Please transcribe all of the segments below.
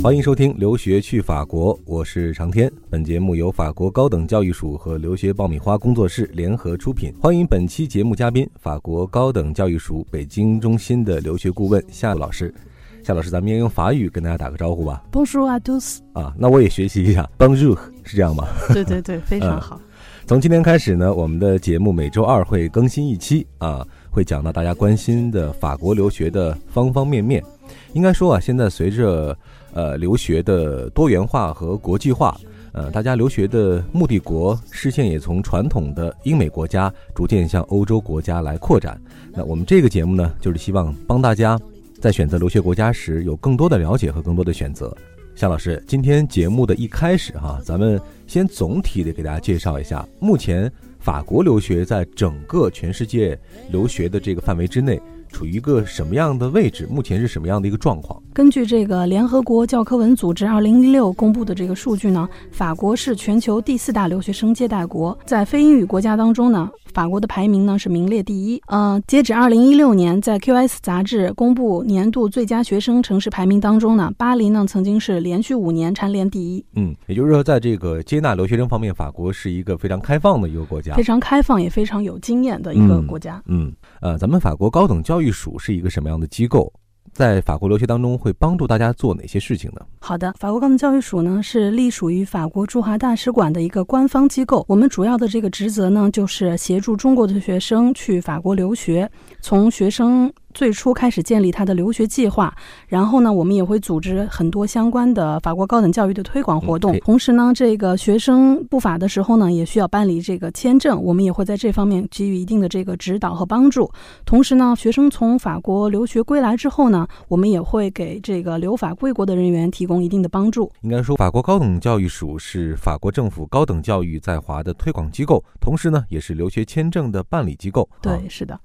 欢迎收听《留学去法国》，我是长天。本节目由法国高等教育署和留学爆米花工作室联合出品。欢迎本期节目嘉宾，法国高等教育署北京中心的留学顾问夏老师。夏老师，咱们先用法语跟大家打个招呼吧。Bonjour à tous。啊，那我也学习一下，Bonjour，是这样吗？对对对，非常好。从今天开始呢，我们的节目每周二会更新一期啊，会讲到大家关心的法国留学的方方面面。应该说啊，现在随着呃留学的多元化和国际化，呃，大家留学的目的国视线也从传统的英美国家逐渐向欧洲国家来扩展。那我们这个节目呢，就是希望帮大家在选择留学国家时有更多的了解和更多的选择。夏老师，今天节目的一开始哈，咱们先总体的给大家介绍一下，目前法国留学在整个全世界留学的这个范围之内。处于一个什么样的位置？目前是什么样的一个状况？根据这个联合国教科文组织二零一六公布的这个数据呢，法国是全球第四大留学生接待国，在非英语国家当中呢。法国的排名呢是名列第一。呃，截止二零一六年，在 QS 杂志公布年度最佳学生城市排名当中呢，巴黎呢曾经是连续五年蝉联第一。嗯，也就是说，在这个接纳留学生方面，法国是一个非常开放的一个国家，非常开放也非常有经验的一个国家。嗯，呃，咱们法国高等教育署是一个什么样的机构？在法国留学当中，会帮助大家做哪些事情呢？好的，法国高等教育署呢是隶属于法国驻华大使馆的一个官方机构。我们主要的这个职责呢，就是协助中国的学生去法国留学，从学生。最初开始建立他的留学计划，然后呢，我们也会组织很多相关的法国高等教育的推广活动。同时呢，这个学生不法的时候呢，也需要办理这个签证，我们也会在这方面给予一定的这个指导和帮助。同时呢，学生从法国留学归来之后呢，我们也会给这个留法归国的人员提供一定的帮助。应该说，法国高等教育署是法国政府高等教育在华的推广机构，同时呢，也是留学签证的办理机构。对，是的。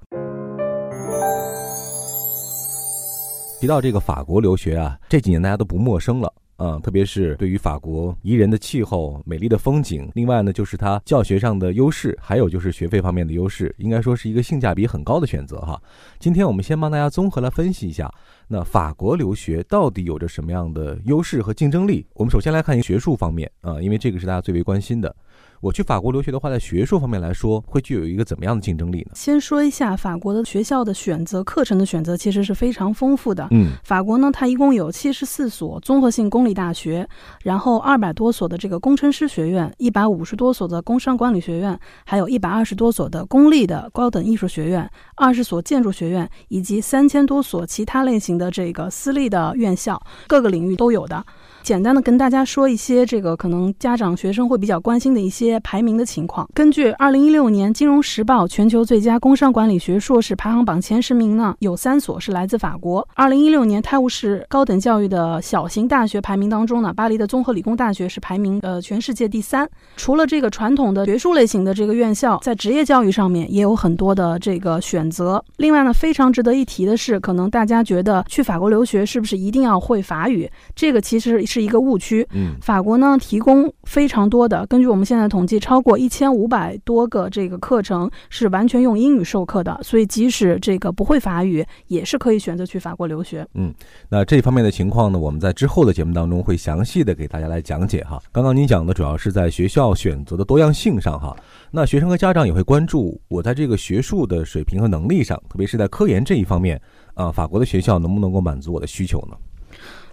提到这个法国留学啊，这几年大家都不陌生了，嗯，特别是对于法国宜人的气候、美丽的风景，另外呢就是它教学上的优势，还有就是学费方面的优势，应该说是一个性价比很高的选择哈。今天我们先帮大家综合来分析一下，那法国留学到底有着什么样的优势和竞争力？我们首先来看学术方面啊，因为这个是大家最为关心的。我去法国留学的话，在学术方面来说，会具有一个怎么样的竞争力呢？先说一下法国的学校的选择，课程的选择其实是非常丰富的。嗯，法国呢，它一共有七十四所综合性公立大学，然后二百多所的这个工程师学院，一百五十多所的工商管理学院，还有一百二十多所的公立的高等艺术学院，二十所建筑学院，以及三千多所其他类型的这个私立的院校，各个领域都有的。简单的跟大家说一些这个可能家长学生会比较关心的一些排名的情况。根据二零一六年《金融时报》全球最佳工商管理学硕士排行榜前十名呢，有三所是来自法国。二零一六年泰晤士高等教育的小型大学排名当中呢，巴黎的综合理工大学是排名呃全世界第三。除了这个传统的学术类型的这个院校，在职业教育上面也有很多的这个选择。另外呢，非常值得一提的是，可能大家觉得去法国留学是不是一定要会法语？这个其实。是一个误区。嗯，法国呢提供非常多的，根据我们现现在统计，超过一千五百多个这个课程是完全用英语授课的，所以即使这个不会法语，也是可以选择去法国留学。嗯，那这方面的情况呢，我们在之后的节目当中会详细的给大家来讲解哈。刚刚您讲的主要是在学校选择的多样性上哈，那学生和家长也会关注我在这个学术的水平和能力上，特别是在科研这一方面啊，法国的学校能不能够满足我的需求呢？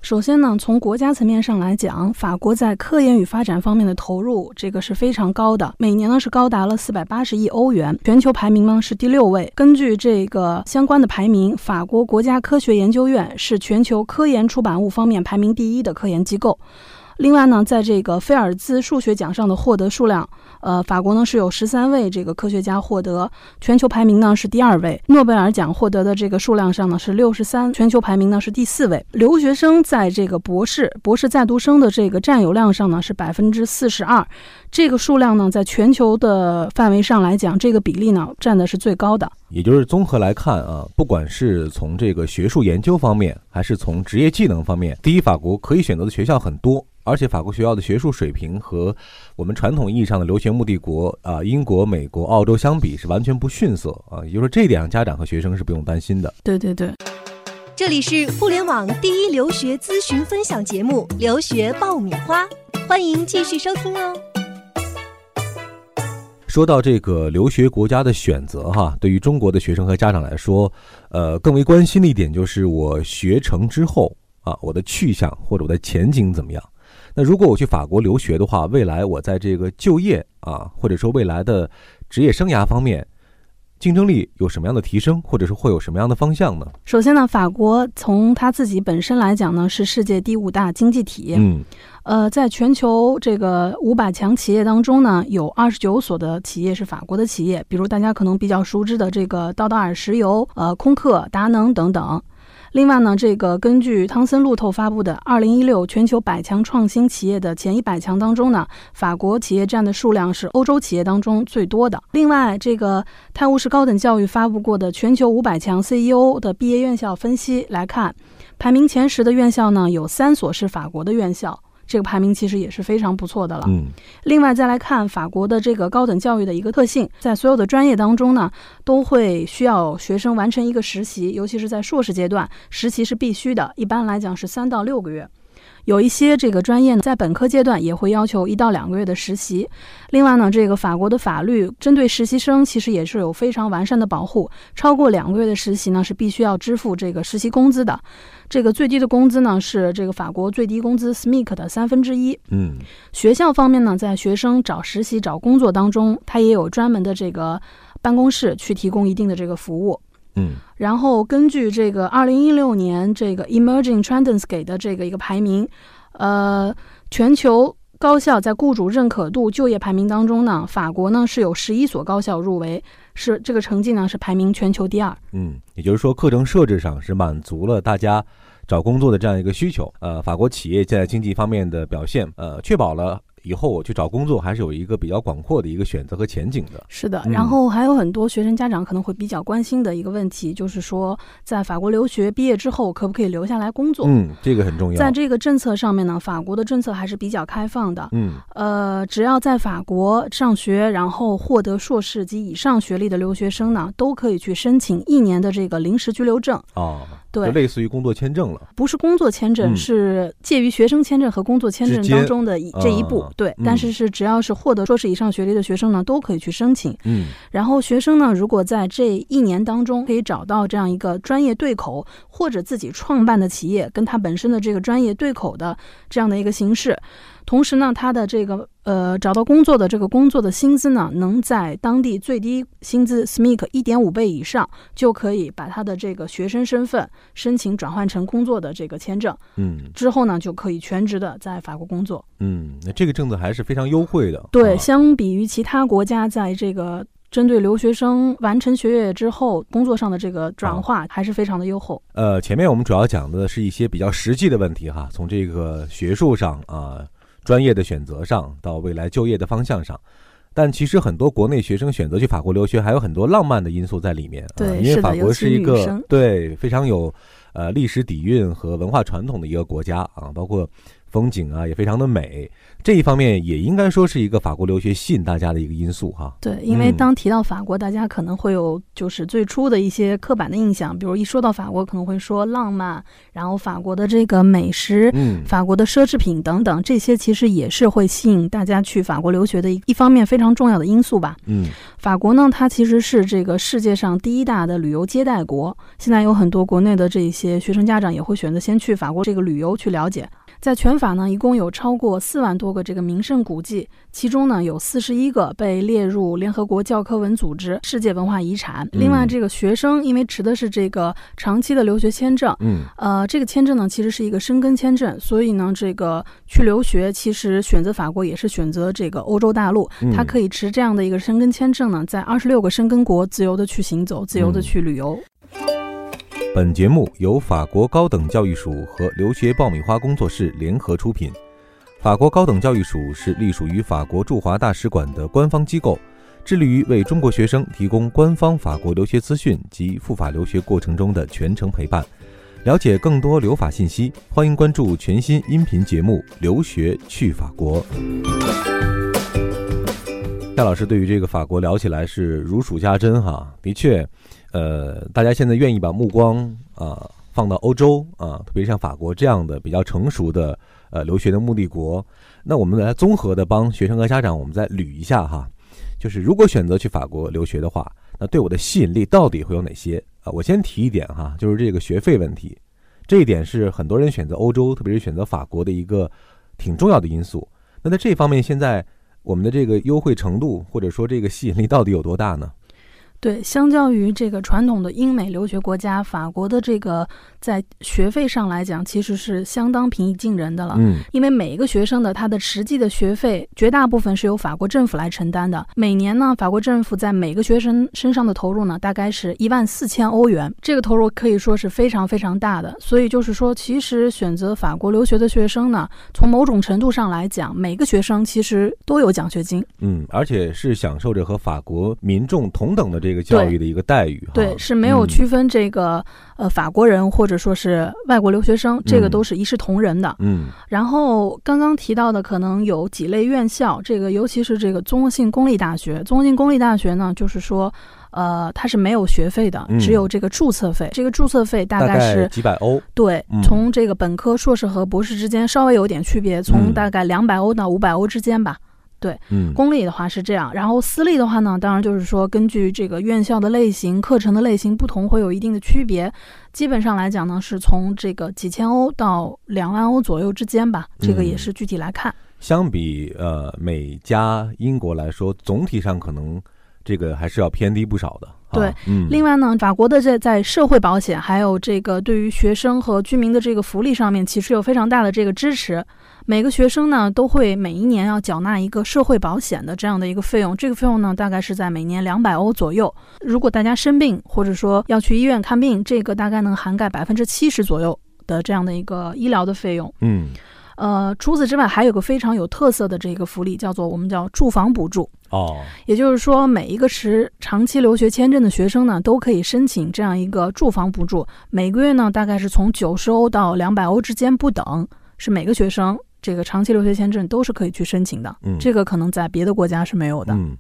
首先呢，从国家层面上来讲，法国在科研与发展方面的投入，这个是非常高的，每年呢是高达了四百八十亿欧元，全球排名呢是第六位。根据这个相关的排名，法国国家科学研究院是全球科研出版物方面排名第一的科研机构。另外呢，在这个菲尔兹数学奖上的获得数量，呃，法国呢是有十三位这个科学家获得，全球排名呢是第二位。诺贝尔奖获得的这个数量上呢是六十三，全球排名呢是第四位。留学生在这个博士、博士在读生的这个占有量上呢是百分之四十二，这个数量呢在全球的范围上来讲，这个比例呢占的是最高的。也就是综合来看啊，不管是从这个学术研究方面，还是从职业技能方面，第一，法国可以选择的学校很多。而且法国学校的学术水平和我们传统意义上的留学目的国啊，英国、美国、澳洲相比是完全不逊色啊。也就是说，这一点上家长和学生是不用担心的。对对对。这里是互联网第一留学咨询分享节目《留学爆米花》，欢迎继续收听哦。说到这个留学国家的选择，哈，对于中国的学生和家长来说，呃，更为关心的一点就是我学成之后啊，我的去向或者我的前景怎么样？那如果我去法国留学的话，未来我在这个就业啊，或者说未来的职业生涯方面。竞争力有什么样的提升，或者是会有什么样的方向呢？首先呢，法国从它自己本身来讲呢，是世界第五大经济体。嗯，呃，在全球这个五百强企业当中呢，有二十九所的企业是法国的企业，比如大家可能比较熟知的这个道达尔石油、呃，空客、达能等等。另外呢，这个根据汤森路透发布的《二零一六全球百强创新企业的前一百强》当中呢，法国企业占的数量是欧洲企业当中最多的。另外，这个泰晤士高等教育发布过的全球五百强 CEO 的毕业院校分析来看，排名前十的院校呢，有三所是法国的院校。这个排名其实也是非常不错的了。嗯，另外再来看法国的这个高等教育的一个特性，在所有的专业当中呢，都会需要学生完成一个实习，尤其是在硕士阶段，实习是必须的，一般来讲是三到六个月。有一些这个专业呢，在本科阶段也会要求一到两个月的实习。另外呢，这个法国的法律针对实习生其实也是有非常完善的保护，超过两个月的实习呢是必须要支付这个实习工资的。这个最低的工资呢是这个法国最低工资 SMIC 的三分之一。嗯，学校方面呢，在学生找实习、找工作当中，它也有专门的这个办公室去提供一定的这个服务。嗯，然后根据这个二零一六年这个 Emerging Trends 给的这个一个排名，呃，全球高校在雇主认可度就业排名当中呢，法国呢是有十一所高校入围，是这个成绩呢是排名全球第二。嗯，也就是说课程设置上是满足了大家找工作的这样一个需求。呃，法国企业在经济方面的表现，呃，确保了。以后我去找工作还是有一个比较广阔的一个选择和前景的。是的，然后还有很多学生家长可能会比较关心的一个问题，就是说在法国留学毕业之后可不可以留下来工作？嗯，这个很重要。在这个政策上面呢，法国的政策还是比较开放的。嗯，呃，只要在法国上学，然后获得硕士及以上学历的留学生呢，都可以去申请一年的这个临时居留证。哦。对，就类似于工作签证了，不是工作签证，是介于学生签证和工作签证当中的这一步。对，但是是只要是获得硕士以上学历的学生呢，都可以去申请。嗯，然后学生呢，如果在这一年当中可以找到这样一个专业对口，或者自己创办的企业跟他本身的这个专业对口的这样的一个形式。同时呢，他的这个呃找到工作的这个工作的薪资呢，能在当地最低薪资 SMIC 一点五倍以上，就可以把他的这个学生身份申请转换成工作的这个签证。嗯，之后呢，就可以全职的在法国工作。嗯，那这个政策还是非常优惠的。对，相比于其他国家，在这个针对留学生完成学业之后工作上的这个转化，还是非常的优厚。呃，前面我们主要讲的是一些比较实际的问题哈，从这个学术上啊。专业的选择上，到未来就业的方向上，但其实很多国内学生选择去法国留学，还有很多浪漫的因素在里面。对，因为法国是一个对非常有呃历史底蕴和文化传统的一个国家啊，包括。风景啊，也非常的美，这一方面也应该说是一个法国留学吸引大家的一个因素哈。对，因为当提到法国，大家可能会有就是最初的一些刻板的印象，比如一说到法国，可能会说浪漫，然后法国的这个美食，嗯，法国的奢侈品等等，这些其实也是会吸引大家去法国留学的一一方面非常重要的因素吧。嗯，法国呢，它其实是这个世界上第一大的旅游接待国，现在有很多国内的这些学生家长也会选择先去法国这个旅游去了解。在全法呢，一共有超过四万多个这个名胜古迹，其中呢有四十一个被列入联合国教科文组织世界文化遗产。另外，这个学生因为持的是这个长期的留学签证，嗯，呃，这个签证呢其实是一个申根签证，所以呢，这个去留学其实选择法国也是选择这个欧洲大陆，他可以持这样的一个申根签证呢，在二十六个申根国自由的去行走，自由的去旅游。本节目由法国高等教育署和留学爆米花工作室联合出品。法国高等教育署是隶属于法国驻华大使馆的官方机构，致力于为中国学生提供官方法国留学资讯及赴法留学过程中的全程陪伴。了解更多留法信息，欢迎关注全新音频节目《留学去法国》。夏老师对于这个法国聊起来是如数家珍哈，的确。呃，大家现在愿意把目光啊放到欧洲啊，特别像法国这样的比较成熟的呃留学的目的国，那我们来综合的帮学生和家长，我们再捋一下哈，就是如果选择去法国留学的话，那对我的吸引力到底会有哪些啊？我先提一点哈，就是这个学费问题，这一点是很多人选择欧洲，特别是选择法国的一个挺重要的因素。那在这方面，现在我们的这个优惠程度或者说这个吸引力到底有多大呢？对，相较于这个传统的英美留学国家，法国的这个在学费上来讲，其实是相当平易近人的了。嗯，因为每一个学生的他的实际的学费，绝大部分是由法国政府来承担的。每年呢，法国政府在每个学生身上的投入呢，大概是一万四千欧元，这个投入可以说是非常非常大的。所以就是说，其实选择法国留学的学生呢，从某种程度上来讲，每个学生其实都有奖学金。嗯，而且是享受着和法国民众同等的这个教育的一个待遇。对，是没有区分这个呃法国人或者说是外国留学生，这个都是一视同仁的。嗯，然后刚刚提到的可能有几类院校，这个尤其是这个综合性公立大学。综合性公立大学呢，就是说，呃，它是没有学费的，只有这个注册费。这个注册费大概是几百欧。对，从这个本科、硕士和博士之间稍微有点区别，从大概两百欧到五百欧之间吧。对，嗯，公立的话是这样，然后私立的话呢，当然就是说根据这个院校的类型、课程的类型不同，会有一定的区别。基本上来讲呢，是从这个几千欧到两万欧左右之间吧，这个也是具体来看。相比呃美加英国来说，总体上可能这个还是要偏低不少的。对，嗯，另外呢，法国的在在社会保险还有这个对于学生和居民的这个福利上面，其实有非常大的这个支持。每个学生呢都会每一年要缴纳一个社会保险的这样的一个费用，这个费用呢大概是在每年两百欧左右。如果大家生病或者说要去医院看病，这个大概能涵盖百分之七十左右的这样的一个医疗的费用。嗯，呃，除此之外还有个非常有特色的这个福利，叫做我们叫住房补助。哦，也就是说，每一个持长期留学签证的学生呢，都可以申请这样一个住房补助，每个月呢大概是从九十欧到两百欧之间不等，是每个学生。这个长期留学签证都是可以去申请的，嗯，这个可能在别的国家是没有的。嗯，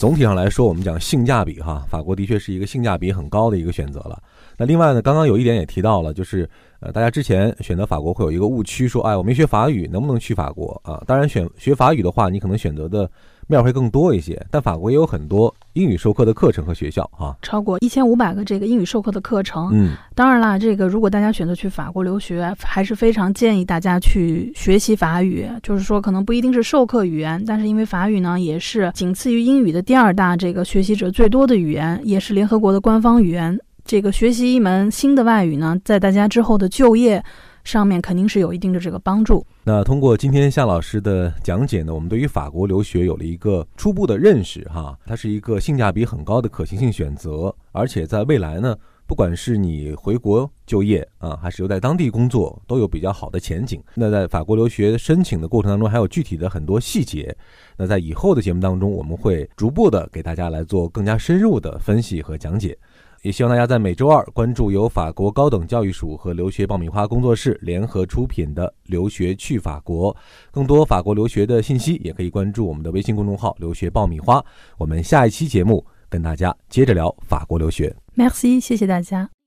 总体上来说，我们讲性价比哈，法国的确是一个性价比很高的一个选择了。那另外呢，刚刚有一点也提到了，就是呃，大家之前选择法国会有一个误区，说哎，我没学法语，能不能去法国啊？当然，选学法语的话，你可能选择的。面会更多一些，但法国也有很多英语授课的课程和学校啊，超过一千五百个这个英语授课的课程。嗯，当然啦，这个如果大家选择去法国留学，还是非常建议大家去学习法语。就是说，可能不一定是授课语言，但是因为法语呢，也是仅次于英语的第二大这个学习者最多的语言，也是联合国的官方语言。这个学习一门新的外语呢，在大家之后的就业。上面肯定是有一定的这个帮助。那通过今天夏老师的讲解呢，我们对于法国留学有了一个初步的认识哈，它是一个性价比很高的可行性选择，而且在未来呢，不管是你回国就业啊，还是留在当地工作，都有比较好的前景。那在法国留学申请的过程当中，还有具体的很多细节。那在以后的节目当中，我们会逐步的给大家来做更加深入的分析和讲解。也希望大家在每周二关注由法国高等教育署和留学爆米花工作室联合出品的《留学去法国》，更多法国留学的信息也可以关注我们的微信公众号“留学爆米花”。我们下一期节目跟大家接着聊法国留学。Merci，谢谢大家。